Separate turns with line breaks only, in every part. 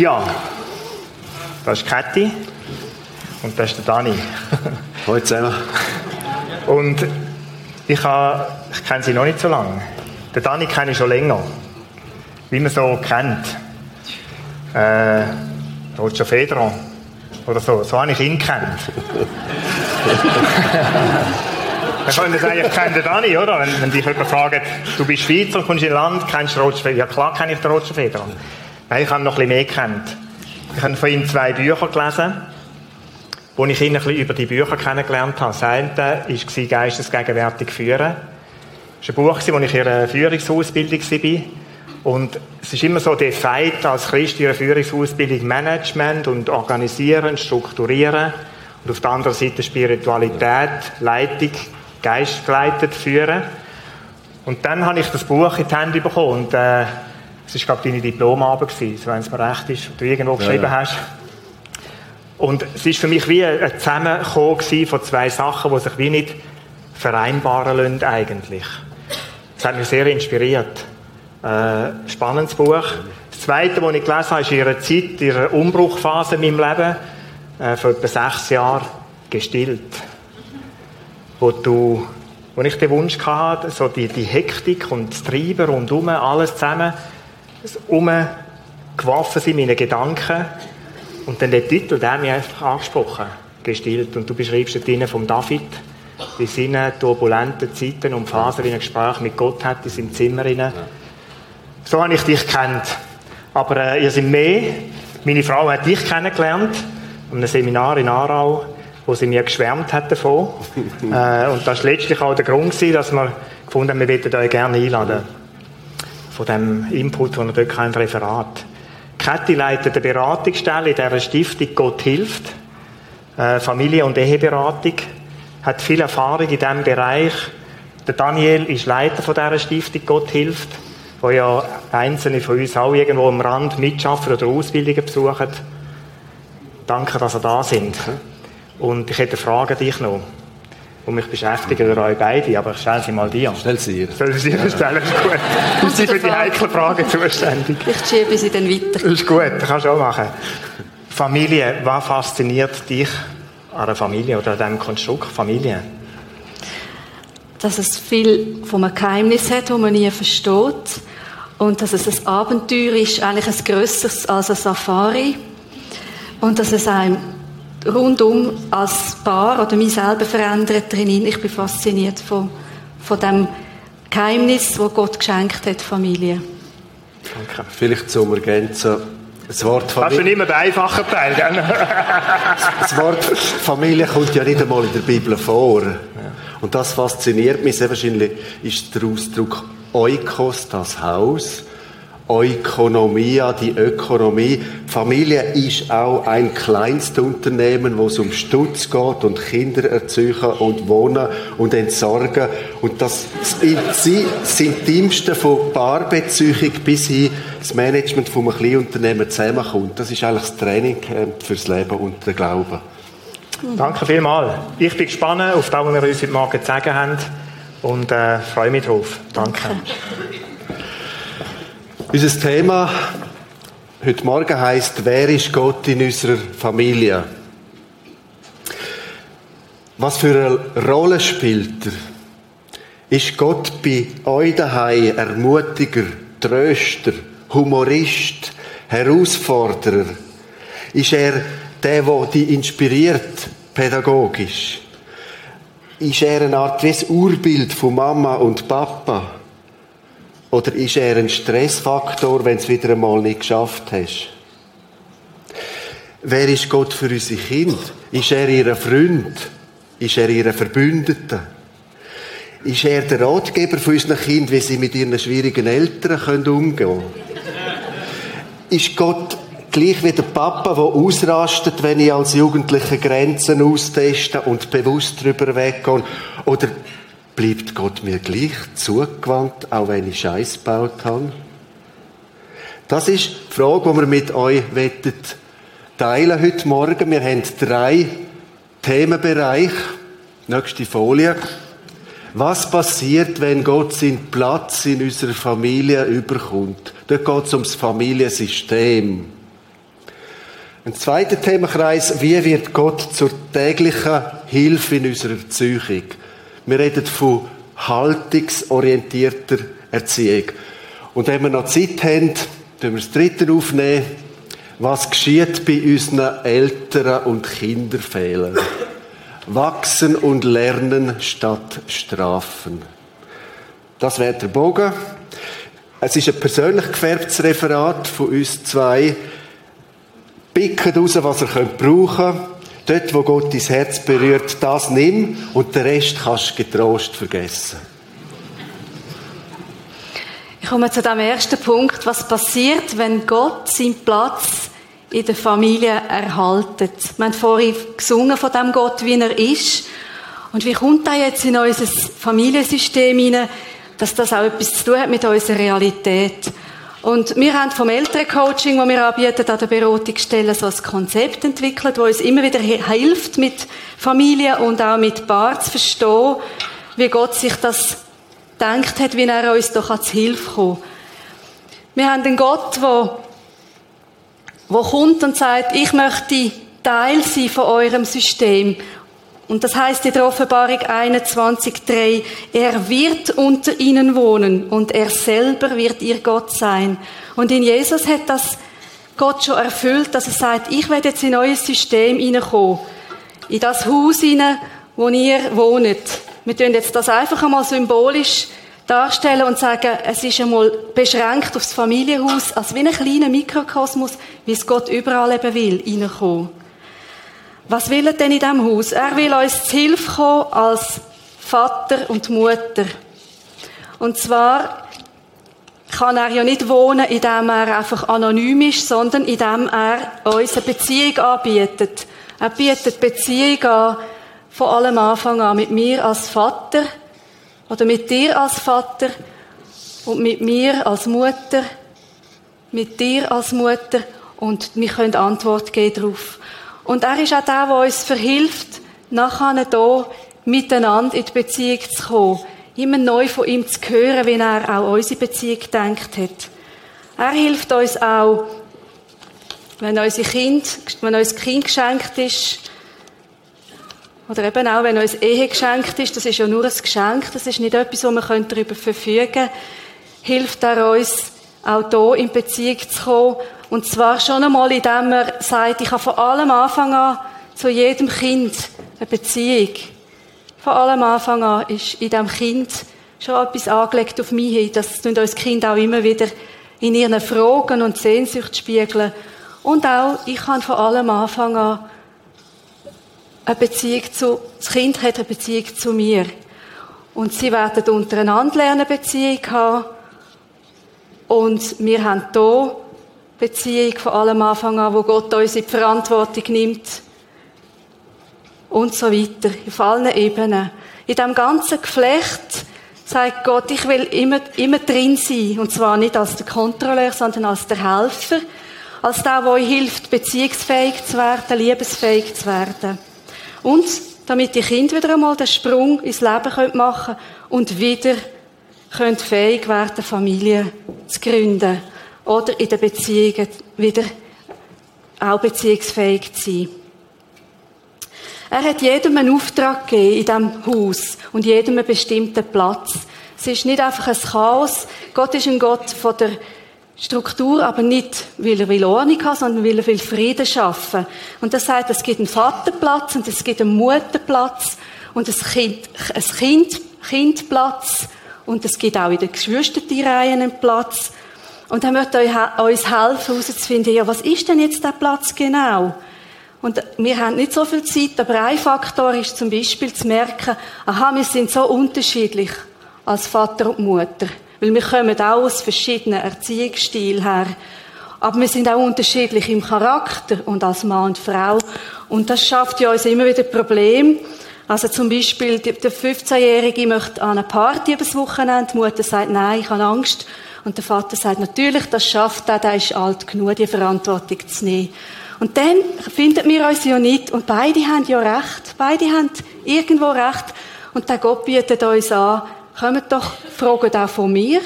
Ja, das ist Kathi und das ist der Dani.
Hallo zusammen.
Und ich, habe, ich kenne sie noch nicht so lange. Den Dani kenne ich schon länger. Wie man so kennt. Äh, Roger Federer oder so. So habe ich ihn kennt. Man könnte sagen, ich kenne den Dani, oder? Wenn, wenn dich jemand fragt, du bist Schweizer, kommst in Land, kennst du Roger Federer? Ja klar kenne ich den Roger Federer. Nein, ich habe noch ein bisschen mehr kennt. Ich habe von ihm zwei Bücher gelesen, wo ich ihn ein bisschen über die Bücher kennengelernt habe. Das eine war «Geistesgegenwärtig führen». Das war ein Buch, wo ich in einer Führungsausbildung war. Und es ist immer so der Fight als Christ in einer Führungsausbildung Management und Organisieren, Strukturieren. Und auf der anderen Seite Spiritualität, Leitung, Geist geleitet, führen. Und dann habe ich das Buch in die Hände bekommen. Und, äh, es war, glaube ich, deine Diplomarbeit, wenn es mir recht ist, du irgendwo geschrieben ja, ja. hast. Und es war für mich wie ein Zusammenkommen von zwei Sachen, die sich wie nicht vereinbaren lassen, eigentlich. Das hat mich sehr inspiriert. Äh, spannendes Buch. Das zweite, das ich gelesen habe, ist in ihrer Zeit, in ihrer Umbruchphase in meinem Leben, äh, vor etwa sechs Jahren, gestillt. Wo du wo ich den Wunsch hatte, so die, die Hektik und das Treiben rundherum, alles zusammen, umgeworfen sind, meine Gedanken. Und dann der Titel, der hat mich einfach angesprochen, gestillt. Und du beschreibst den vom David, in seinen turbulenten Zeiten und Phasen, wie ein Gespräch mit Gott hat, in seinem Zimmer. Rein. So habe ich dich kennt. Aber äh, ihr seid mehr. Meine Frau hat dich kennengelernt, an einem Seminar in Aarau, wo sie mir geschwärmt hat davon. äh, und das war letztlich auch der Grund, gewesen, dass wir gefunden haben, wir würden euch gerne einladen von dem Input, den er dort kein Referat. Kathi leitet eine Beratungsstelle in dieser Stiftung Gott hilft. Äh, Familie- und Eheberatung. Hat viel Erfahrung in diesem Bereich. Der Daniel ist Leiter von dieser Stiftung Gott hilft, wo ja einzelne von uns auch irgendwo am Rand mitschaffen oder Ausbildungen besuchen. Danke, dass ihr da sind. Und ich hätte eine Frage an dich noch die mich beschäftigen, oder euch beide, aber ich stelle sie mal dir.
Stell sie ihr.
Soll sie ihr stellen? Ist gut. Du bist für die heiklen Fragen zuständig.
Ich schiebe sie dann weiter.
Ist gut, kannst du auch machen. Familie, was fasziniert dich an einer Familie oder an diesem Konstrukt Familie?
Dass es viel von einem Geheimnis hat, das man nie versteht. Und dass es ein Abenteuer ist, eigentlich ein grösseres als ein Safari. Und dass es einem rundum als Paar oder mich selber verändert drin. Ich bin fasziniert von, von dem Geheimnis, das Gott geschenkt hat, Familie.
Danke. Vielleicht zum Ergänzen. Das Wort Familie.
Das ist schon immer der einfache Teil, gell?
das Wort Familie kommt ja nicht einmal in der Bibel vor. Und das fasziniert mich sehr wahrscheinlich, ist der Ausdruck Oikos, das Haus. Ökonomia, die Ökonomie. Die Familie ist auch ein Kleinstunternehmen, wo es um Stutz geht und Kinder erziehen und wohnen und entsorgen. Und das, das Intimste von Paarbeziehung bis hin das Management von einem Kleinunternehmen zusammenkommt. Das ist eigentlich das Training fürs Leben und den Glauben.
Danke vielmals. Ich bin gespannt auf das, was wir uns heute Morgen zu sagen haben und äh, freue mich drauf. Danke. Danke.
Unser Thema heute Morgen heißt: Wer ist Gott in unserer Familie? Was für eine Rolle spielt er? Ist Gott bei euch daheim Ermutiger, Tröster, Humorist, Herausforderer? Ist er der, der dich inspiriert, pädagogisch? Ist er eine Art wie Urbild von Mama und Papa? Oder ist er ein Stressfaktor, wenn du es wieder einmal nicht geschafft hast? Wer ist Gott für unsere Kinder? Ist er ihr Freund? Ist er ihr Verbündeter? Ist er der Ratgeber für unsere Kinder, wie sie mit ihren schwierigen Eltern umgehen können? ist Gott gleich wie der Papa, der ausrastet, wenn ich als Jugendliche Grenzen austeste und bewusst darüber weggehe? Oder bleibt Gott mir gleich zugewandt, auch wenn ich Scheiß gebaut habe? Das ist die Frage, die wir mit euch wettet teilen heute Morgen. Wir haben drei Themenbereiche. Nächste Folie. Was passiert, wenn Gott seinen Platz in unserer Familie überkommt? Dort geht es ums Familiensystem. Ein zweiter Themenkreis, wie wird Gott zur täglichen Hilfe in unserer Erziehung? Wir reden von haltungsorientierter Erziehung. Und wenn wir noch Zeit haben, tun wir das dritte aufnehmen. Was geschieht bei unseren Eltern und Kinderfehlern? Wachsen und lernen statt strafen. Das wäre der Bogen. Es ist ein persönlich gefärbtes Referat von uns zwei. Picken raus, was ihr könnt brauchen Dort, wo Gott dein Herz berührt, das nimm und den Rest kannst du getrost vergessen.
Ich komme zu dem ersten Punkt. Was passiert, wenn Gott seinen Platz in der Familie erhaltet? Wir haben vorhin gesungen von dem Gott, wie er ist. Und wie kommt er jetzt in unser Familiensystem hinein, dass das auch etwas zu tun hat mit unserer Realität? Und wir haben vom Elterncoaching, das wir anbieten, an der Beratungsstelle so ein Konzept entwickelt, das uns immer wieder hilft, mit Familie und auch mit Paar zu verstehen, wie Gott sich das gedacht hat, wie er uns doch als Hilfe kommt. Wir haben einen Gott, der, der kommt und sagt, ich möchte Teil sein von eurem System. Und das heißt in der Offenbarung 21,3, er wird unter ihnen wohnen und er selber wird ihr Gott sein. Und in Jesus hat das Gott schon erfüllt, dass er sagt, ich werde jetzt in euer System hineinkommen. In das Haus hinein, wo ihr wohnt. Wir tun jetzt das einfach einmal symbolisch darstellen und sagen, es ist einmal beschränkt aufs Familienhaus, als wie ein kleiner Mikrokosmos, wie es Gott überall eben will, hineinkommen. Was will er denn in diesem Haus? Er will uns zu Hilfe kommen als Vater und Mutter. Und zwar kann er ja nicht wohnen, indem er einfach anonym ist, sondern indem er uns eine Beziehung anbietet. Er bietet Beziehung an, von allem Anfang an, mit mir als Vater oder mit dir als Vater und mit mir als Mutter, mit dir als Mutter und wir können Antwort geben darauf. Und er ist auch der, der uns verhilft, nachher hier miteinander in die Beziehung zu kommen. Immer neu von ihm zu hören, wie er auch unsere Beziehung gedacht hat. Er hilft uns auch, wenn unser Kind, wenn uns Kind geschenkt ist, oder eben auch, wenn uns Ehe geschenkt ist, das ist ja nur ein Geschenk, das ist nicht etwas, wo wir darüber verfügen können, hilft er uns, auch hier in Beziehung zu kommen und zwar schon einmal, indem er sagt, ich habe von allem Anfang an zu jedem Kind eine Beziehung. Von allem Anfang an ist in diesem Kind schon etwas angelegt auf mich hin. Das tun uns Kind auch immer wieder in ihren Fragen und Sehnsucht spiegeln. Und auch, ich kann von allem Anfang an eine Beziehung zu, das Kind hat eine Beziehung zu mir. Und sie werden untereinander lernen, Beziehung haben. Und wir haben hier Beziehung von allem Anfang an, wo Gott uns in die Verantwortung nimmt. Und so weiter. Auf allen Ebenen. In diesem ganzen Geflecht sagt Gott, ich will immer, immer drin sein. Und zwar nicht als der Kontrolleur, sondern als der Helfer. Als der, der euch hilft, beziehungsfähig zu werden, liebesfähig zu werden. Und damit die Kinder wieder einmal den Sprung ins Leben machen können und wieder können fähig werden, Familie zu gründen oder in den Beziehungen wieder auch beziehungsfähig zu sein. Er hat jedem einen Auftrag gegeben in diesem Haus und jedem einen bestimmten Platz. Es ist nicht einfach ein Chaos. Gott ist ein Gott von der Struktur, aber nicht, weil er will Ordnung hat, sondern weil er will Frieden schaffen. Und das heißt, es gibt einen Vaterplatz und es gibt einen Mutterplatz und ein Kind, ein kind, Kindplatz und es gibt auch in den Geschwisterreihen einen Platz. Und er möchte uns helfen, herauszufinden, ja, was ist denn jetzt der Platz genau? Und wir haben nicht so viel Zeit, aber ein Faktor ist zum Beispiel zu merken, aha, wir sind so unterschiedlich als Vater und Mutter. Weil wir kommen auch aus verschiedenen Erziehungsstilen her. Aber wir sind auch unterschiedlich im Charakter und als Mann und Frau. Und das schafft ja uns immer wieder Probleme. Also zum Beispiel, der 15-Jährige möchte an eine Party übers Wochenende. Die Mutter sagt, nein, ich habe Angst. Und der Vater sagt, natürlich, das schafft er, der ist alt genug, die Verantwortung zu nehmen. Und dann finden wir uns ja nicht. Und beide haben ja recht. Beide haben irgendwo recht. Und der Gott bietet uns an, kommt doch, fragen auch von mir.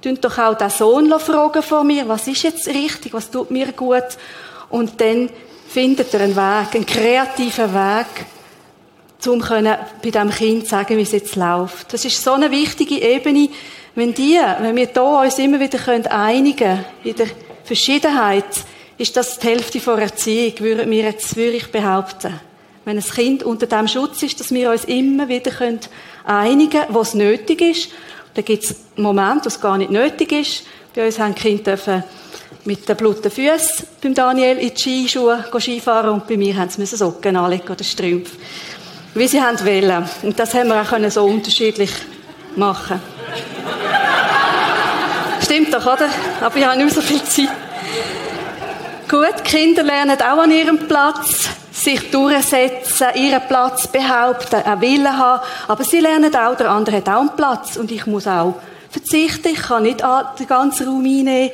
Tun doch auch den Sohn fragen von mir. Was ist jetzt richtig? Was tut mir gut? Und dann findet ihr einen Weg, einen kreativen Weg, um bei diesem Kind sagen, wie es jetzt läuft. Das ist so eine wichtige Ebene, wenn die, wenn wir da uns immer wieder können einigen in der Verschiedenheit, ist das die Hälfte von Erziehung, würde mir jetzt würde ich behaupten. Wenn ein Kind unter dem Schutz ist, dass wir uns immer wieder können einigen, was nötig ist. Da gibt es Momente, wo es gar nicht nötig ist. Bei uns haben die Kinder mit den blutigen Füßen beim Daniel in die Skischuhe Skifahren und bei mir haben sie Socken anlegen oder Strümpfe. Wie sie haben wollen. Und das haben wir auch so unterschiedlich machen Stimmt doch, oder? Aber ich habe nicht mehr so viel Zeit. Gut, Kinder lernen auch an ihrem Platz sich durchsetzen, ihren Platz behaupten, einen Willen haben. Aber sie lernen auch, der andere hat auch einen Platz und ich muss auch verzichten. Ich kann nicht den ganzen Raum einnehmen.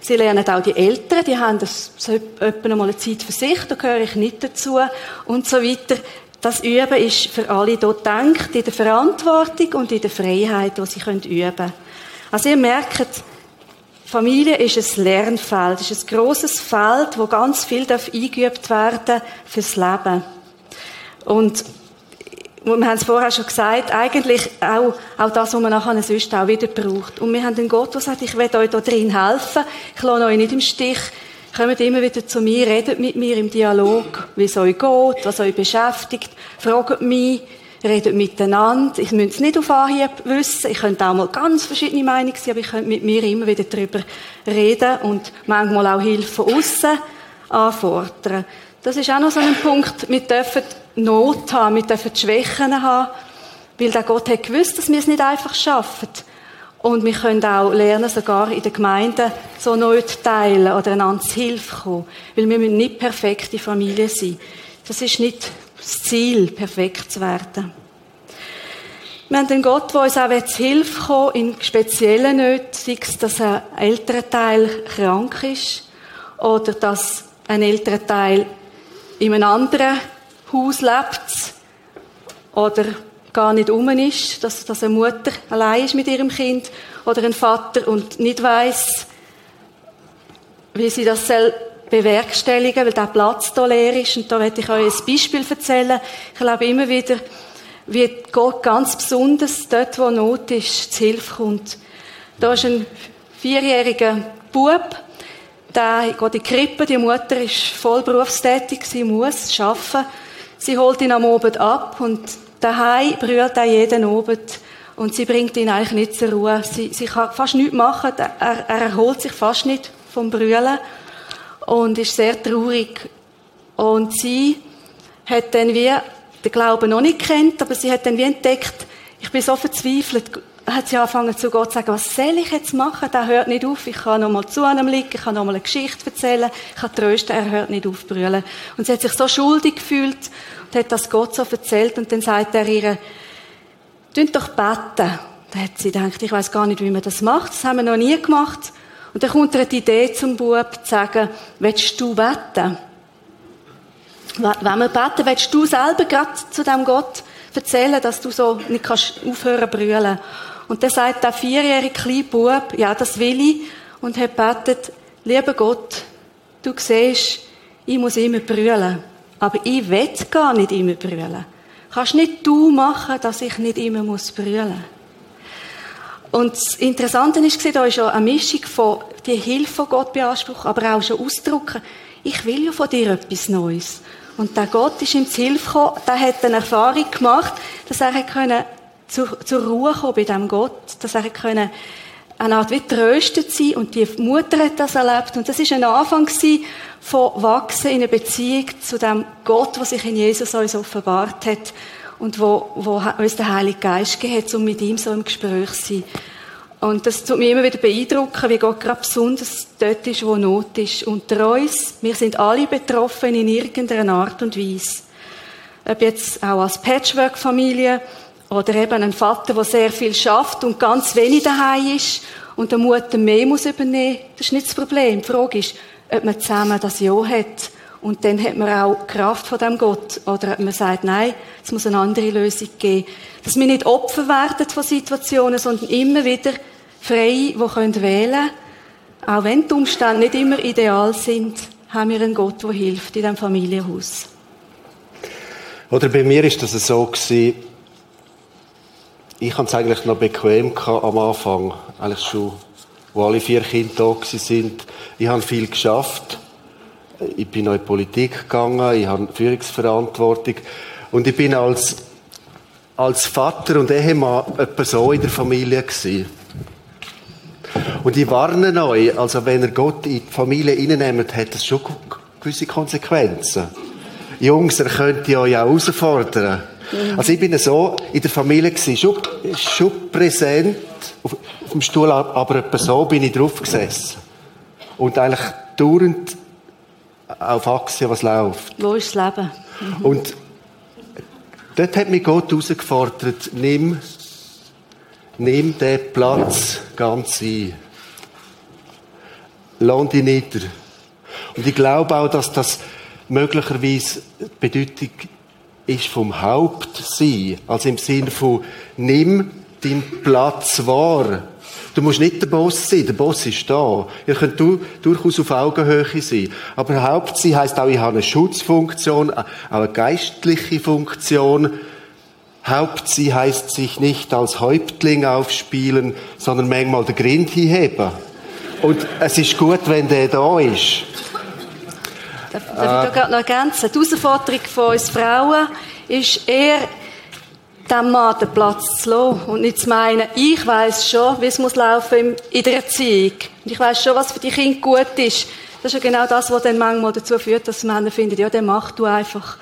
Sie lernen auch die Eltern, die haben das, so etwa mal eine Zeit für sich, da gehöre ich nicht dazu und so weiter. Das Üben ist für alle dort gedacht, in der Verantwortung und in der Freiheit, die sie üben können. Also ihr merkt, Familie ist ein Lernfeld, ist ein grosses Feld, wo ganz viel eingeübt werden fürs Leben. Und wir haben es vorher schon gesagt, eigentlich auch, auch das, was man nachher sonst auch wieder braucht. Und wir haben einen Gott, der sagt, ich will euch da drin helfen, ich lasse euch nicht im Stich, kommt immer wieder zu mir, redet mit mir im Dialog, wie es euch geht, was euch beschäftigt, fragt mich, redet miteinander. Ich müsste es nicht auf Anhieb wissen. Ich könnte auch mal ganz verschiedene Meinungen sein, aber ich könnte mit mir immer wieder darüber reden und manchmal auch Hilfe von außen anfordern. Das ist auch noch so ein Punkt. Wir dürfen Not haben, wir dürfen Schwächen haben, weil der Gott hat gewusst, dass wir es nicht einfach schaffen. Und wir können auch lernen, sogar in der Gemeinde so Not teilen oder einander zu Hilfe kommen. Weil wir müssen nicht perfekte Familie sein. Das ist nicht das Ziel, perfekt zu werden. Wir haben einen Gott, der uns auch zu Hilfe kommt, in speziellen Nöten, sei es, dass ein älterer Teil krank ist oder dass ein älterer Teil in einem anderen Haus lebt oder gar nicht um ist, dass, dass eine Mutter allein ist mit ihrem Kind oder ein Vater und nicht weiß, wie sie das soll bewerkstelligen, weil der Platz hier leer ist. Und da werde ich euch ein Beispiel erzählen. Ich glaube immer wieder, wie Gott ganz besonders dort, wo Not ist, zu Hilfe kommt. Da ist ein vierjähriger Bub, der geht in die Krippe, die Mutter ist voll berufstätig, sie muss arbeiten. Sie holt ihn am Abend ab und daheim brüllt er jeden Abend und sie bringt ihn eigentlich nicht zur Ruhe. Sie, sie kann fast nichts machen, er, er erholt sich fast nicht vom Brüllen und ist sehr traurig. Und sie hat dann wie den Glauben noch nicht kennt, aber sie hat dann wie entdeckt, ich bin so verzweifelt, hat sie angefangen zu Gott zu sagen, was soll ich jetzt machen? Der hört nicht auf, ich kann noch mal zu einem liegen, ich kann noch mal eine Geschichte erzählen, ich kann trösten, er hört nicht auf brüllen. Und sie hat sich so schuldig gefühlt und hat das Gott so erzählt und dann sagt er ihr, tun doch beten. Da hat sie gedacht, ich weiß gar nicht, wie man das macht, das haben wir noch nie gemacht. Und dann kommt ihr die Idee zum Bub, zu sagen, willst du beten? Wenn wir beten, willst du selber gerade zu dem Gott erzählen, dass du so nicht kannst aufhören zu brüllen. Und dann sagt der vierjährige kleine Bub, ja, das will ich, und hat betet, lieber Gott, du siehst, ich muss immer brüllen. Aber ich will gar nicht immer brüllen. Kannst nicht du machen, dass ich nicht immer muss brüllen. Und das Interessante ist, da ist ja eine Mischung von die Hilfe von Gott beanspruchen, aber auch schon ausdrücken, ich will ja von dir etwas Neues. Und der Gott ist ihm zu Hilfe gekommen, der hat eine Erfahrung gemacht, dass er können zur, zur Ruhe kommen bei dem Gott, dass er können eine Art wie tröstet sein und die Mutter hat das erlebt. Und das ist ein Anfang von Wachsen in einer Beziehung zu dem Gott, was sich in Jesus uns offenbart hat und wo, wo uns der Heilige Geist gegeben hat, um mit ihm so im Gespräch zu sein. Und das tut mich immer wieder beeindrucken, wie Gott gerade besonders dort ist, wo Not ist. Unter uns, wir sind alle betroffen in irgendeiner Art und Weise. Ob jetzt auch als Patchwork-Familie oder eben ein Vater, der sehr viel schafft und ganz wenig daheim ist und der Mutter mehr muss übernehmen, das ist nicht das Problem. Die Frage ist, ob man zusammen das Ja hat und dann hat man auch Kraft von dem Gott. Oder man sagt, nein, es muss eine andere Lösung geben. Dass wir nicht Opfer werden von Situationen, sondern immer wieder frei, die können wählen Auch wenn die Umstände nicht immer ideal sind, haben wir einen Gott, der hilft in diesem Familienhaus.
Oder bei mir ist das so gewesen, ich hatte es eigentlich noch bequem am Anfang, eigentlich schon, wo alle vier Kinder da sind. Ich habe viel geschafft. Ich bin noch in die Politik gegangen, ich habe Führungsverantwortung. Und ich bin als, als Vater und Ehemann etwa so in der Familie gewesen. Und ich warne euch, also wenn ihr Gott in die Familie reinnehmt, hat das schon gewisse Konsequenzen. Jungs, er könnte euch auch herausfordern. Mhm. Also ich bin so in der Familie gewesen, schon, schon präsent auf, auf dem Stuhl, aber etwa so bin ich drauf gesessen. Und eigentlich dauernd auf Achse, was läuft.
Wo ist das Leben?
Mhm. Und dort hat mich Gott herausgefordert, nimm, nimm den Platz ganz ein. Lass dich nieder. Und ich glaube auch, dass das möglicherweise die Bedeutung ist vom Hauptsein. Also im Sinne von, nimm deinen Platz wahr. Du musst nicht der Boss sein, der Boss ist da. Ihr könnt du, durchaus auf Augenhöhe sein. Aber Hauptsein heisst auch, ich habe eine Schutzfunktion, auch eine geistliche Funktion. Hauptsein heisst sich nicht als Häuptling aufspielen, sondern manchmal den Grind hinheben. Und es ist gut, wenn der da ist.
Darf, darf ich da noch ergänzen? Die Herausforderung von uns Frauen ist eher, dem Mann den Platz zu lassen und nicht zu meinen, ich weiß schon, wie es muss laufen in der Erziehung. Und ich weiß schon, was für die Kinder gut ist. Das ist ja genau das, was dann manchmal dazu führt, dass Männer finden, ja, dann mach du einfach.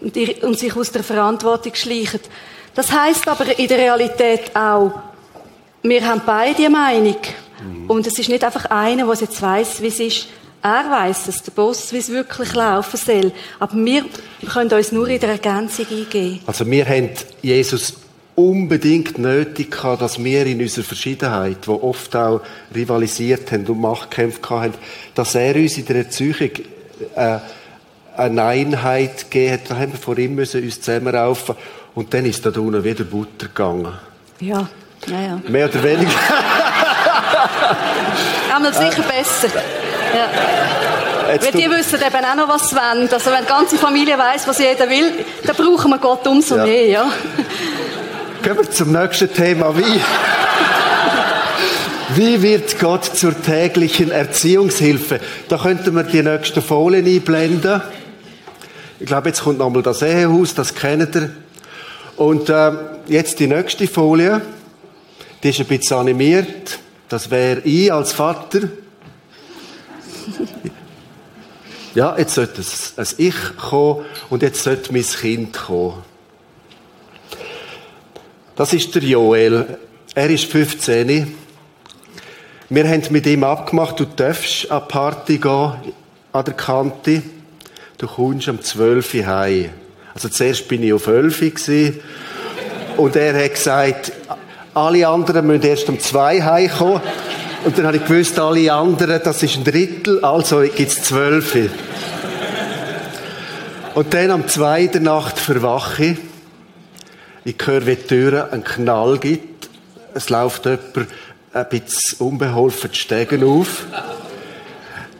Und, die, und sich aus der Verantwortung schleichen. Das heißt aber in der Realität auch, wir haben beide eine Meinung. Mhm. Und es ist nicht einfach einer, der jetzt weiß, wie es ist. Er weiß es, der Boss, wie es wirklich laufen soll. Aber wir können uns nur in der Ergänzung eingeben.
Also wir haben Jesus unbedingt nötig gehabt, dass wir in unserer Verschiedenheit, wo oft auch rivalisiert haben und Machtkämpfe hatten, dass er uns in der Erziehung äh, eine Einheit gegeben hat. Da haben wir vor ihm müssen uns zusammenraufen und dann ist da unten wieder Butter gegangen.
Ja, ja, ja.
Mehr oder weniger.
Einmal sicher besser. Ja. Weil die wissen eben auch noch, was sie wollen. Also wenn die ganze Familie weiss, was jeder will, dann brauchen wir Gott umso ja. mehr. Ja.
Gehen wir zum nächsten Thema. Wie, wie wird Gott zur täglichen Erziehungshilfe? Da könnten wir die nächsten Folien einblenden. Ich glaube, jetzt kommt nochmal das Ehehaus, das kennt ihr. Und äh, jetzt die nächste Folie, die ist ein bisschen animiert. Das wäre ich als Vater. Ja, jetzt sollte ein Ich kommen und jetzt sollte mein Kind kommen. Das ist der Joel. Er ist 15. Wir haben mit ihm abgemacht, du darfst an die Party gehen, an der Kante. Du kommst um 12 Uhr heim. Also zuerst bin ich auf 11 Uhr und er hat gesagt, alle anderen müssen erst um 2 Uhr heimkommen. Und dann habe ich gewusst, alle anderen, das ist ein Drittel, also gibt es zwölf. Und dann am zweiten Nacht verwache ich. Ich höre, wie die Tür einen Knall gibt. Es läuft jemand ein bisschen unbeholfen die Stegen auf.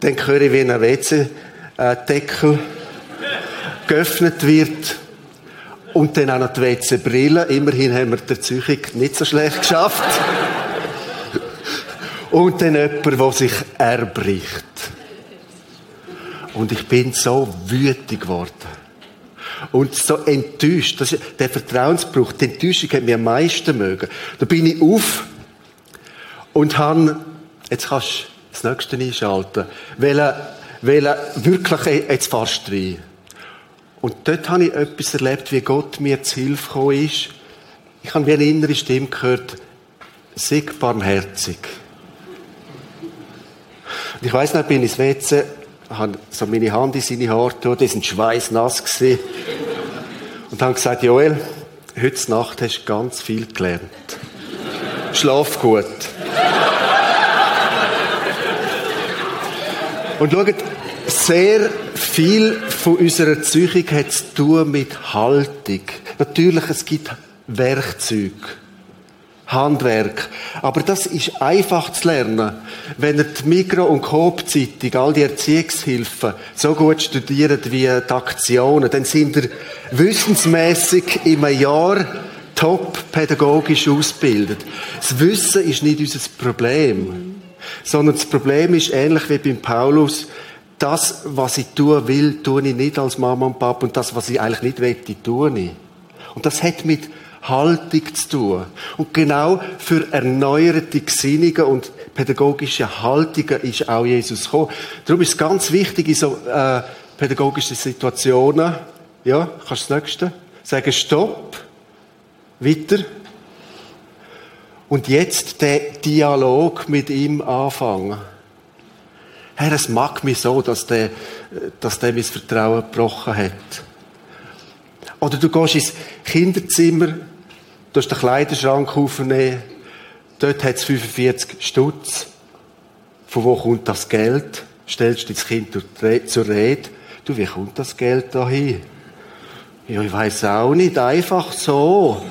Dann höre ich, wie ein WC-Deckel geöffnet wird. Und dann auch noch die WC-Brille. Immerhin haben wir die Züchung nicht so schlecht geschafft. Und dann jemand, der sich erbricht. Und ich bin so wütig geworden. Und so enttäuscht. Das ist der Vertrauensbruch, die Enttäuschung hat mir am meisten mögen. Da bin ich auf und habe, jetzt kannst du das nächste einschalten, weil, weil wirklich, jetzt fast rein. Und dort habe ich etwas erlebt, wie Gott mir zu Hilfe gekommen ist. Ich habe wie eine innere Stimme gehört, sei barmherzig. Und ich weiss noch, ich bin ins WC, habe so meine Hand in seine Haare getan, die sind schweißnass gewesen. Und habe gesagt, Joel, heute Nacht hast du ganz viel gelernt. Schlaf gut. Und schaut, sehr viel von unserer Erziehung hat zu tun mit Haltung. Natürlich, es gibt Werkzeuge. Handwerk. Aber das ist einfach zu lernen. Wenn ihr die Mikro- und Coop-Zeitung, all die Erziehungshilfen so gut studiert wie die Aktionen, dann sind ihr wissensmässig im Jahr top pädagogisch ausgebildet. Das Wissen ist nicht unser Problem, sondern das Problem ist ähnlich wie beim Paulus, das, was ich tun will, tue ich nicht als Mama und Papa und das, was ich eigentlich nicht will, tue ich. Und das hat mit Haltung zu tun. Und genau für erneuerte Gesinnungen und pädagogische Haltungen ist auch Jesus gekommen. Darum ist es ganz wichtig in so äh, pädagogischen Situationen, ja, kannst du das nächste sagen, Stopp, weiter. Und jetzt der Dialog mit ihm anfangen. Herr, es mag mich so, dass der, dass der mein Vertrauen gebrochen hat. Oder du gehst ins Kinderzimmer, du hast den Kleiderschrank aufnehmen, dort hat es 45 Stutz. Von wo kommt das Geld? Stellst du das Kind zur Rede. Du, wie kommt das Geld da hin? Ja, ich weiß auch nicht, einfach so.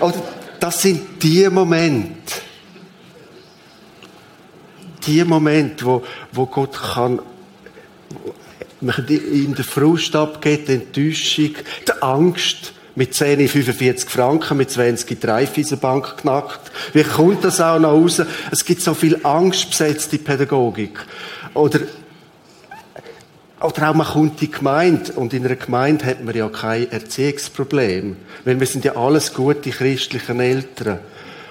Oder das sind die Momente, die Momente, wo, wo Gott kann in der Frust abgeht, die Enttäuschung, die Angst, mit 10 45 Franken, mit 20 Bank knackt. Wie kommt das auch noch raus? Es gibt so viel angstbesetzte Pädagogik. Oder, oder auch man kommt in die Gemeinde. Und in einer Gemeinde hat man ja kein Erziehungsproblem. Weil wir sind ja alles gute christliche Eltern.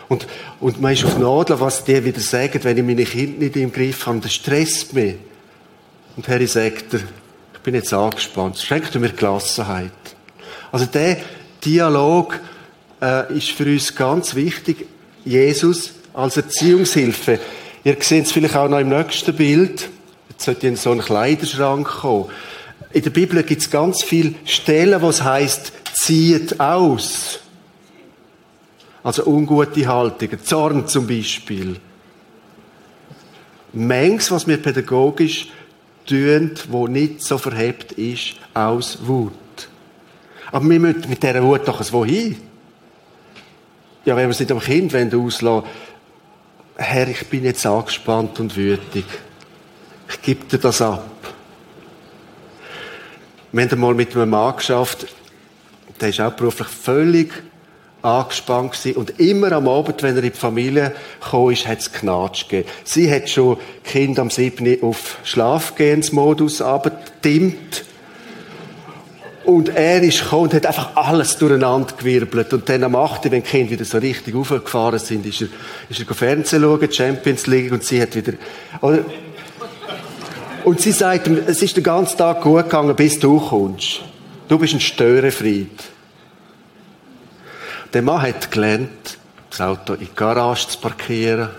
Und, und man ist auf Nadeln, was die wieder sagen, wenn ich meine Kinder nicht im Griff habe, das stresst mich. Und Harry sagt ich bin jetzt angespannt, schenkt mir Gelassenheit. Also der Dialog äh, ist für uns ganz wichtig. Jesus als Erziehungshilfe. Ihr seht es vielleicht auch noch im nächsten Bild. Jetzt sollte in so einen Kleiderschrank kommen. In der Bibel gibt es ganz viele Stellen, wo es heißt, zieht aus. Also ungute Haltungen, Zorn zum Beispiel. Mengs, was wir pädagogisch tun, wo nicht so verhebt ist, aus Wut. Aber wir müssen mit dieser Wut doch Wohin. Ja, wenn wir es nicht am Kind auslassen Herr, ich bin jetzt angespannt und wütig. Ich gebe dir das ab. Wir haben einmal mit einem Mann geschafft, der ist auch beruflich völlig angespannt gewesen. Und immer am Abend, wenn er in die Familie gekommen ist, hat es Knatsch gegeben. Sie hat schon Kind am 7. auf Schlafgehensmodus abgetimmt. Und er ist gekommen und hat einfach alles durcheinander gewirbelt. Und dann am 8., wenn die Kinder wieder so richtig aufgefahren sind, ist er, ist er Fernsehen schauen, Champions League, und sie hat wieder, oder? Und sie sagt ihm, es ist den ganzen Tag gut gegangen, bis du kommst. Du bist ein Störenfried. Der Mann hat gelernt, das Auto in die Garage zu parkieren.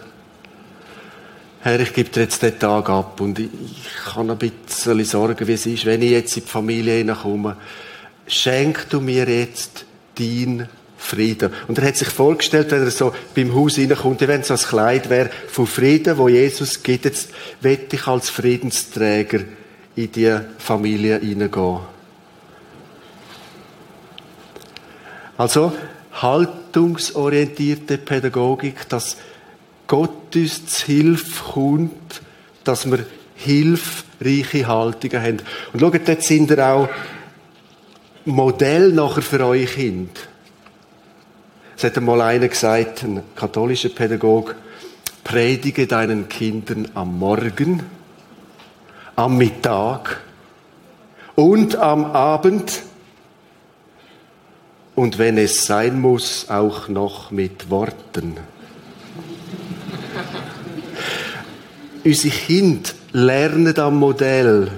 Herr, ich gebe dir jetzt den Tag ab und ich, ich habe ein bisschen Sorgen, wie es ist, wenn ich jetzt in die Familie hineinkomme. Schenk du mir jetzt dein Frieden. Und er hat sich vorgestellt, wenn er so beim Haus hineinkommt, wenn so ein Kleid wäre von Frieden, wo Jesus gibt, jetzt wette ich als Friedensträger in die Familie hineingehen. Also, haltungsorientierte Pädagogik, dass Gott uns zu Hilfe kommt, dass wir hilfreiche Haltungen haben. Und schaut, dort sind wir auch Modell nachher für eure Kinder. Es hat einmal einer gesagt, ein katholischer Pädagoge, predige deinen Kindern am Morgen, am Mittag und am Abend und wenn es sein muss, auch noch mit Worten. Unsere Kinder lernen am Modell.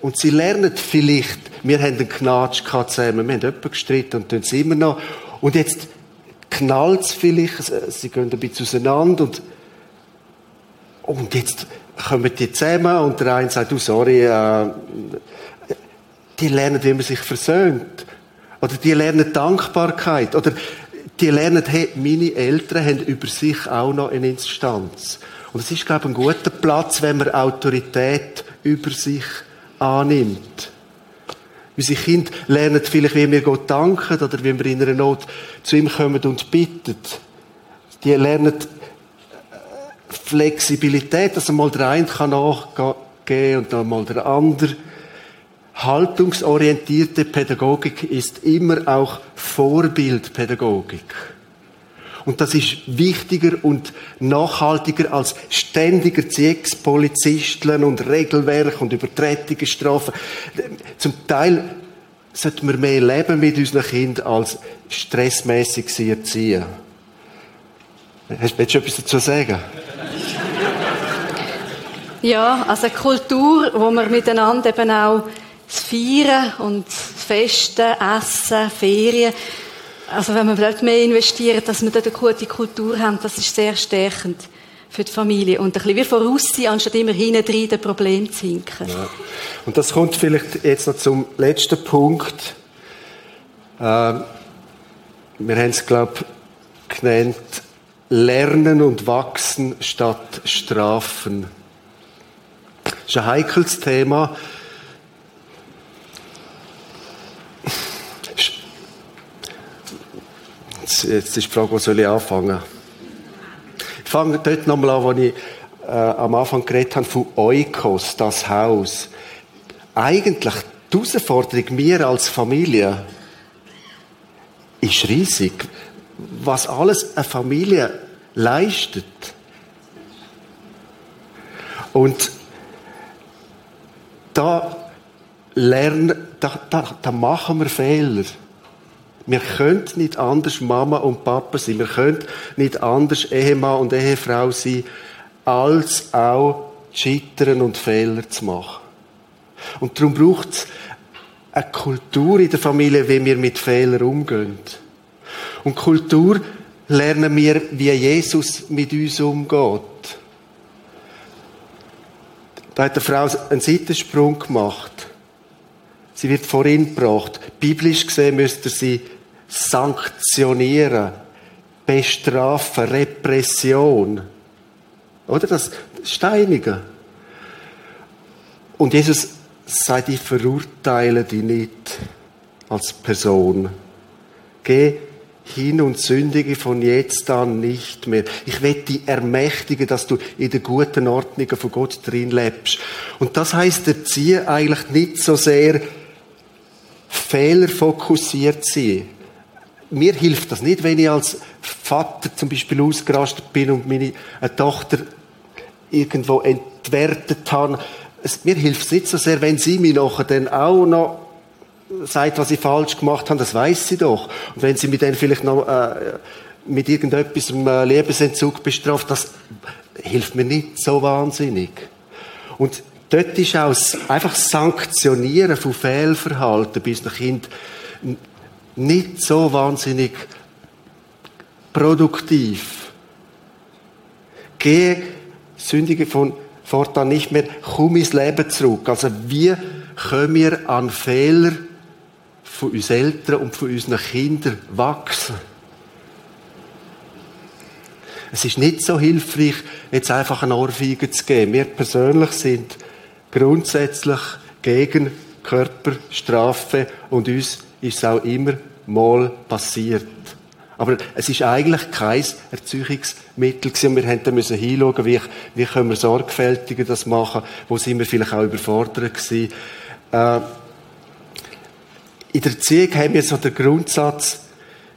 Und sie lernen vielleicht, wir haben einen Knatsch zusammen, wir haben jemanden gestritten und tun es immer noch. Und jetzt knallt es vielleicht, sie gehen ein bisschen auseinander und, und jetzt kommen die zusammen und der eine sagt, du, sorry, äh, die lernen, wie man sich versöhnt. Oder die lernen Dankbarkeit. Oder die lernen, hey, meine Eltern haben über sich auch noch eine Instanz. Und es ist, glaube ich, ein guter Platz, wenn man Autorität über sich annimmt. Unsere Kinder lernen vielleicht, wie wir Gott danken oder wie wir in einer Not zu ihm kommen und bitten. Die lernen Flexibilität, dass einmal der eine kann nachgehen und dann mal der andere. Haltungsorientierte Pädagogik ist immer auch Vorbildpädagogik. Und das ist wichtiger und nachhaltiger als ständiger Erziehungspolizisten und Regelwerk und Übertretungen, Strafen. Zum Teil sollten wir mehr leben mit unseren Kindern als stressmäßig sie erziehen. Hast du etwas dazu sagen?
Ja, also eine Kultur, wo wir miteinander eben auch das Feiern und das Festen, Essen, Ferien, also wenn wir dort mehr investieren, dass wir dort eine gute Kultur haben, das ist sehr stärkend für die Familie. Und ein bisschen wie vorausziehen, anstatt immer hinten rein den Problem zu hinken. Ja.
Und das kommt vielleicht jetzt noch zum letzten Punkt. Ähm, wir haben es, glaube ich, genannt, Lernen und Wachsen statt Strafen. Das ist ein heikles Thema. Jetzt, jetzt ist die Frage, wo soll ich anfangen? Ich fange dort nochmal an, wo ich äh, am Anfang geredet habe, von Oikos, das Haus. Eigentlich die Herausforderung, mir als Familie, ist riesig. Was alles eine Familie leistet. Und da lernen, da, da, da machen wir Fehler. Wir können nicht anders Mama und Papa sein. Wir können nicht anders Ehemann und Ehefrau sein, als auch scheitern und Fehler zu machen. Und darum braucht es eine Kultur in der Familie, wie wir mit Fehlern umgehen. Und Kultur lernen wir, wie Jesus mit uns umgeht. Da hat eine Frau einen Seitensprung gemacht. Sie wird vorhin gebracht. Biblisch gesehen müsste sie sanktionieren, bestrafen, Repression. Oder das Steinigen. Und Jesus sagt, ich verurteile dich nicht als Person. Geh hin und sündige von jetzt an nicht mehr. Ich will dich ermächtigen, dass du in der guten Ordnung von Gott drin lebst. Und das heißt, erziehen eigentlich nicht so sehr fehlerfokussiert sein mir hilft das nicht, wenn ich als Vater zum Beispiel ausgerastet bin und meine Tochter irgendwo entwertet habe. Es, mir hilft es nicht so sehr, wenn sie mir nachher dann auch noch sagt, was ich falsch gemacht habe, das weiß sie doch. Und wenn sie mich dann vielleicht noch äh, mit irgendetwas im äh, Lebensentzug bestraft, das hilft mir nicht so wahnsinnig. Und dort ist auch einfach Sanktionieren von Fehlverhalten bis nach Kind nicht so wahnsinnig produktiv. Gehe Sündige von fortan nicht mehr, komm ins Leben zurück. Also wie können wir an Fehler von uns Eltern und von unseren Kindern wachsen? Es ist nicht so hilfreich, jetzt einfach eine Ohrfeige zu geben. Wir persönlich sind grundsätzlich gegen Körperstrafe und uns ist es auch immer mal passiert. Aber es ist eigentlich kein Erzeugungsmittel gewesen. Wir mussten müssen hinschauen, wie, wie können wir sorgfältiger das machen, wo sind wir vielleicht auch überfordert gewesen. Äh, in der Erziehung haben wir so den Grundsatz,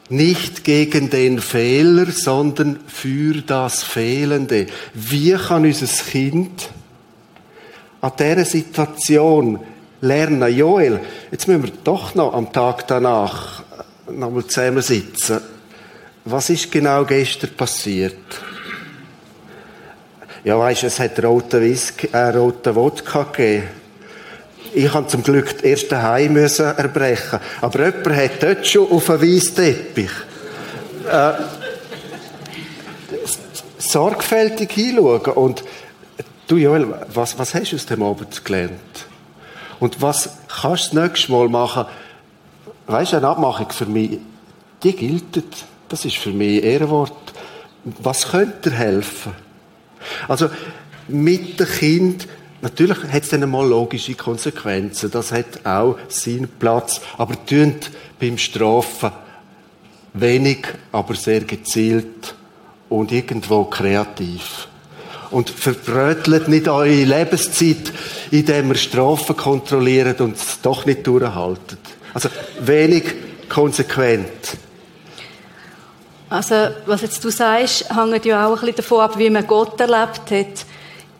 nicht gegen den Fehler, sondern für das Fehlende. Wie kann unser Kind an dieser Situation lernen, Joel, jetzt müssen wir doch noch am Tag danach nochmal zusammensitzen. Was ist genau gestern passiert? Ja, weisst, es hat roten Whisky, äh, roten Wodka gegeben. Ich habe zum Glück das erste Heim erbrechen. Aber jemand hat dort schon auf einen weißen Teppich. Äh, sorgfältig hinschauen. Und du, Joel, was, was hast du aus dem Abend gelernt? Und was kannst du das nächste Mal machen? Weißt du, eine Abmachung für mich, die gilt. Das ist für mich Ehrenwort. Was könnte dir helfen? Also, mit dem Kind Natürlich hat es dann einmal logische Konsequenzen. Das hat auch seinen Platz. Aber tönt beim Strafen wenig, aber sehr gezielt und irgendwo kreativ. Und verbrötelt nicht eure Lebenszeit, indem ihr Strafen kontrolliert und es doch nicht durchhaltet. Also wenig konsequent.
Also, was jetzt du sagst, hängt ja auch ein bisschen davon ab, wie man Gott erlebt hat.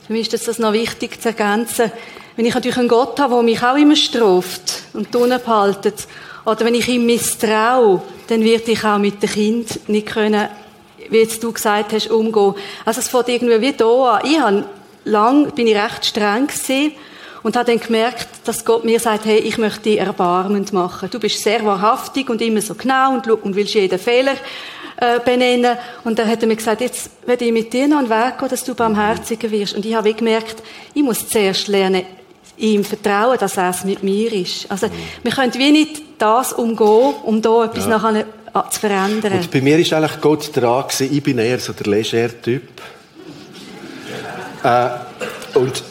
Für mich ist das noch wichtig zu ergänzen. Wenn ich natürlich einen Gott habe, der mich auch immer straft und unten behaltet, oder wenn ich ihm misstraue, dann wird ich auch mit dem Kind nicht können, wie jetzt du gesagt hast, umgehen. Also es fängt irgendwie wie da an. Ich habe lang, bin ich recht streng gewesen und habe dann gemerkt, dass Gott mir sagt, hey, ich möchte dich erbarmend machen. Du bist sehr wahrhaftig und immer so genau und, und willst jeden Fehler äh, benennen. Und dann hat er mir gesagt, jetzt werde ich mit dir noch einen Weg gehen, dass du barmherziger wirst. Und ich habe gemerkt, ich muss zuerst lernen, ihm vertrauen, dass er es mit mir ist. Also, wir können wie nicht das umgehen, um da etwas ja. nachher zu verändern.
Und bei mir ist eigentlich Gott dran gewesen, ich bin eher so der Leger-Typ. Äh, und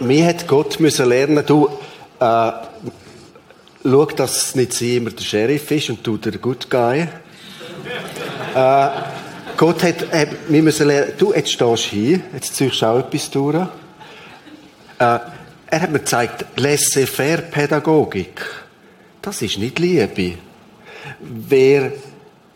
mir hat Gott müssen lernen, du, äh, schau, dass nicht sie immer der Sheriff ist und du der Good Guy. Äh, Gott hat, hat wir müssen lernen, du, jetzt stehst du hier, jetzt ziehst du auch etwas durch. Äh, er hat mir gezeigt, Laissez-faire-Pädagogik. Das ist nicht Liebe. Wer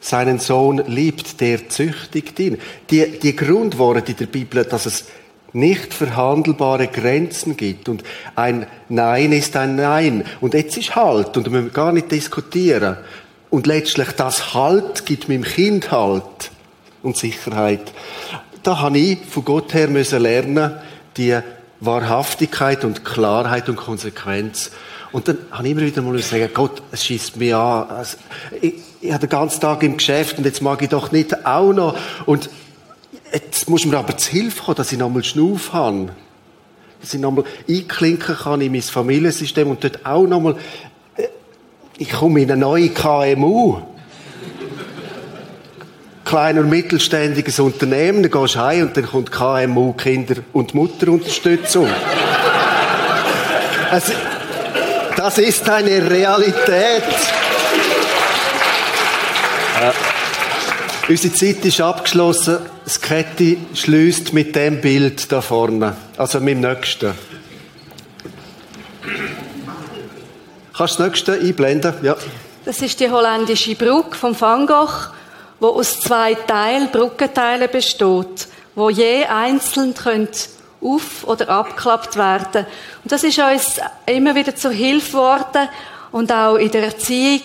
seinen Sohn liebt, der züchtigt ihn. Die, die Grundworte in der Bibel, dass es nicht verhandelbare Grenzen gibt und ein Nein ist ein Nein und jetzt ist Halt und wir müssen gar nicht diskutieren. Und letztlich das Halt gibt meinem Kind Halt und Sicherheit. Da habe ich von Gott her müssen lernen, die Wahrhaftigkeit und Klarheit und Konsequenz. Und dann habe ich immer wieder mal sagen, Gott, es schießt mich an. Also, ich, ich habe den ganzen Tag im Geschäft und jetzt mag ich doch nicht auch noch. Und jetzt muss mir aber zu Hilfe kommen, dass ich nochmal Schnuff habe. Dass ich nochmal einklinken kann in mein Familiensystem und dort auch nochmal ich komme in eine neue KMU. Klein- und mittelständiges Unternehmen, dann gehst du heim und dann kommt KMU Kinder- und Mutterunterstützung. Also, das ist eine Realität. Ja. Unsere Zeit ist abgeschlossen. Das Kette schließt mit dem Bild da vorne. Also mit dem nächsten. Kannst du das nächste einblenden? Ja.
Das ist die holländische Brücke vom Van Gogh, wo aus zwei Teilen, Brückenteilen besteht, wo je einzeln könnt auf- oder abgeklappt werden. Und das ist uns immer wieder zur Hilfe geworden und auch in der Erziehung.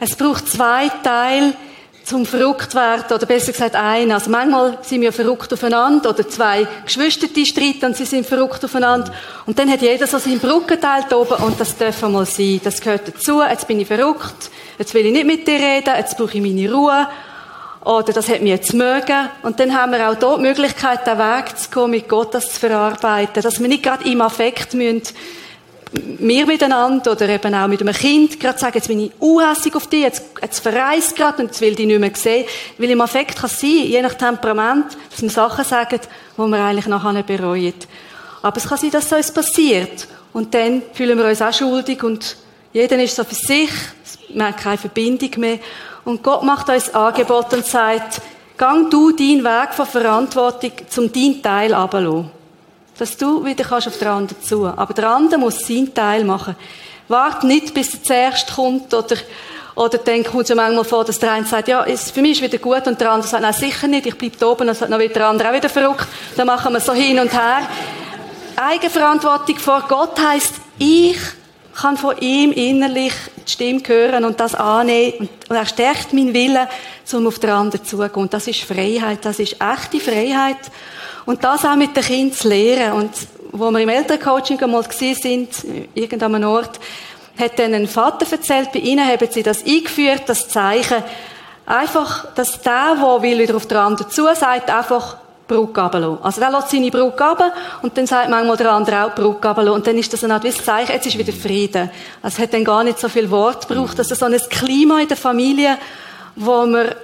Es braucht zwei Teile, zum verrückt werden, oder besser gesagt ein. Also manchmal sind wir verrückt aufeinander, oder zwei Geschwister, die streiten und sie sind verrückt aufeinander. Und dann hat jeder so seinen Brückenteil da oben, und das darf mal sein. Das gehört dazu. Jetzt bin ich verrückt. Jetzt will ich nicht mit dir reden. Jetzt brauche ich meine Ruhe. Oder das hat mir jetzt mögen. Und dann haben wir auch dort die Möglichkeit, den Weg zu gehen, mit Gott das zu verarbeiten. Dass wir nicht gerade im Affekt müssen, wir miteinander oder eben auch mit einem Kind gerade sagen, jetzt bin ich unhässig auf dich, jetzt, jetzt verreist gerade und jetzt will ich dich nicht mehr sehen. Weil im Affekt kann es sein, je nach Temperament, dass wir Sachen sagen, die wir eigentlich nachher nicht bereuen. Aber es kann sein, dass es uns passiert. Und dann fühlen wir uns auch schuldig und jeder ist so für sich, wir haben keine Verbindung mehr. Und Gott macht uns Angebot und sagt, gang du deinen Weg von Verantwortung zum deinen Teil runterlassen dass du wieder kannst auf den anderen zu. Aber der andere muss seinen Teil machen. Wart nicht, bis er zuerst kommt oder, oder dann kommt es ja manchmal vor, dass der eine sagt, ja, ist, für mich ist wieder gut und der andere sagt, nein, sicher nicht, ich bleib da oben, dann sagt noch wieder der andere auch wieder verrückt. Dann machen wir so hin und her. Eigenverantwortung vor Gott heisst, ich kann von ihm innerlich die Stimme hören und das annehmen und er stärkt meinen Willen, um auf den anderen zugehen. Und das ist Freiheit, das ist echte Freiheit. Und das auch mit den Kindern zu lehren. Und wo wir im Elterncoaching einmal gesehen sind, irgendeinem Ort, hat dann ein Vater erzählt, bei ihnen haben sie das eingeführt, das Zeichen, einfach, dass der, der wieder auf den anderen zu, sagt, einfach Brücke runterlassen. Also der lässt seine Brücke runter und dann sagt manchmal der andere auch Brücke runterlassen. Und dann ist das eine Art ein Zeichen, jetzt ist wieder Frieden. Also es hat dann gar nicht so viel Wort gebraucht. Ist so ein Klima in der Familie, wo man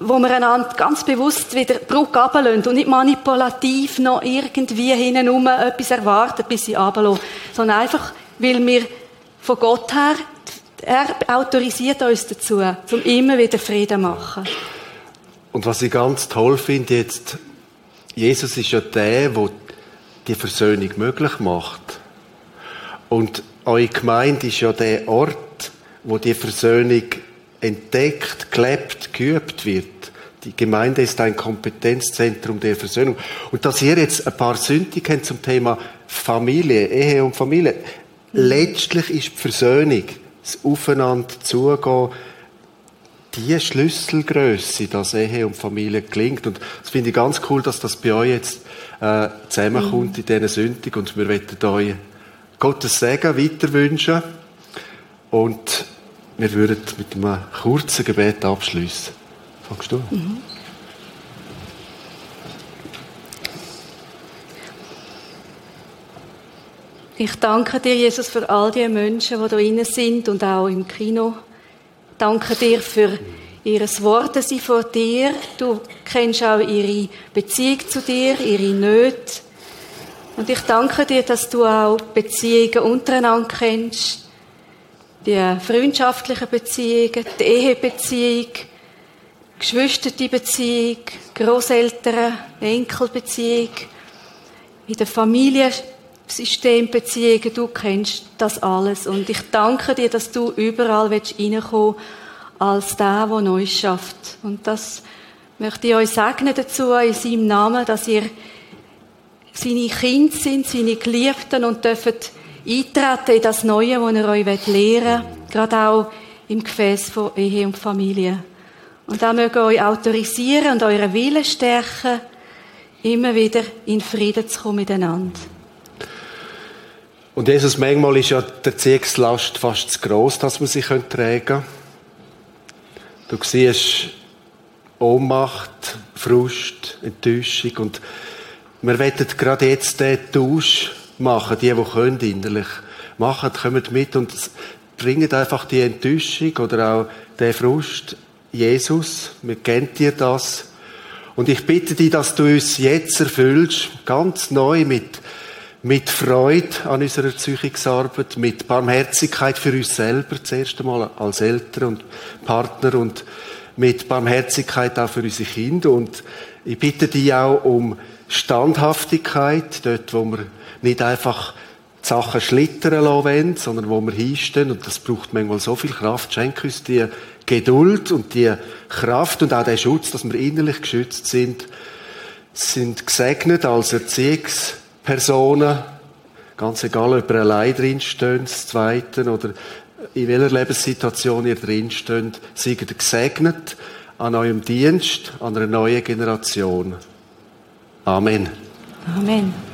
wo wir einander ganz bewusst wieder Brücke runterlassen und nicht manipulativ noch irgendwie hinten etwas erwarten, bis sie runterlassen, sondern einfach, weil wir von Gott her, er autorisiert uns dazu, um immer wieder Frieden zu machen.
Und was ich ganz toll finde jetzt, Jesus ist ja der, der die Versöhnung möglich macht. Und eure Gemeinde ist ja der Ort, wo die Versöhnung entdeckt, gelebt, geübt wird. Die Gemeinde ist ein Kompetenzzentrum der Versöhnung. Und dass ihr jetzt ein paar Sünden kennt zum Thema Familie, Ehe und Familie, letztlich ist die Versöhnung, das Aufeinander zugehen, die Schlüsselgröße, dass Ehe und Familie gelingt. Und das finde ich ganz cool, dass das bei euch jetzt äh, zusammenkommt mhm. in dieser Sündung. Und wir wollen euch Gottes Segen weiter wünschen. Und wir würden mit einem kurzen Gebet abschließen. Fangst du? Mhm.
Ich danke dir, Jesus, für all die Menschen, die da drinnen sind und auch im Kino. Danke dir für ihres Worte sie vor dir. Du kennst auch ihre Beziehung zu dir, ihre Nöte. Und ich danke dir, dass du auch Beziehungen untereinander kennst die freundschaftlichen Beziehungen, die Ehebeziehung, geschwisterte Beziehung, Großeltern, Enkelbeziehung, in der Familiensystembeziehungen, du kennst das alles. Und ich danke dir, dass du überall reinkommen als der, der neu schafft. Und das möchte ich euch segnen dazu, in seinem Namen, dass ihr seine Kinder sind, seine Geliebten und dürft eintreten in das Neue, das er euch lehren will, gerade auch im Gefäß von Ehe und Familie. Und auch möge euch autorisieren und euren Willen stärken, immer wieder in Frieden zu kommen miteinander.
Und Jesus, manchmal ist ja die Erziehungslast fast zu gross, dass man sie tragen kann. Du siehst Ohnmacht, Frust, Enttäuschung und wir wollen gerade jetzt den Tausch machen, die, die können innerlich machen, kommen mit und bringen einfach die Enttäuschung oder auch den Frust Jesus, wir kennen dir das. Und ich bitte dich, dass du uns jetzt erfüllst, ganz neu mit, mit Freude an unserer Psychungsarbeit, mit Barmherzigkeit für uns selber zuerst einmal als Eltern und Partner und mit Barmherzigkeit auch für unsere Kinder. Und ich bitte dich auch um Standhaftigkeit, dort, wo wir nicht einfach die Sachen schlittern lassen wollen, sondern wo wir hinstehen. Und das braucht manchmal so viel Kraft. Schenk uns die Geduld und die Kraft und auch den Schutz, dass wir innerlich geschützt sind, sind gesegnet als Erziehungspersonen. Ganz egal, ob ihr allein drinstehen, das Zweiten, oder in welcher Lebenssituation ihr drinsteht, seid gesegnet an eurem Dienst, an einer neuen Generation. Amen.
Amen.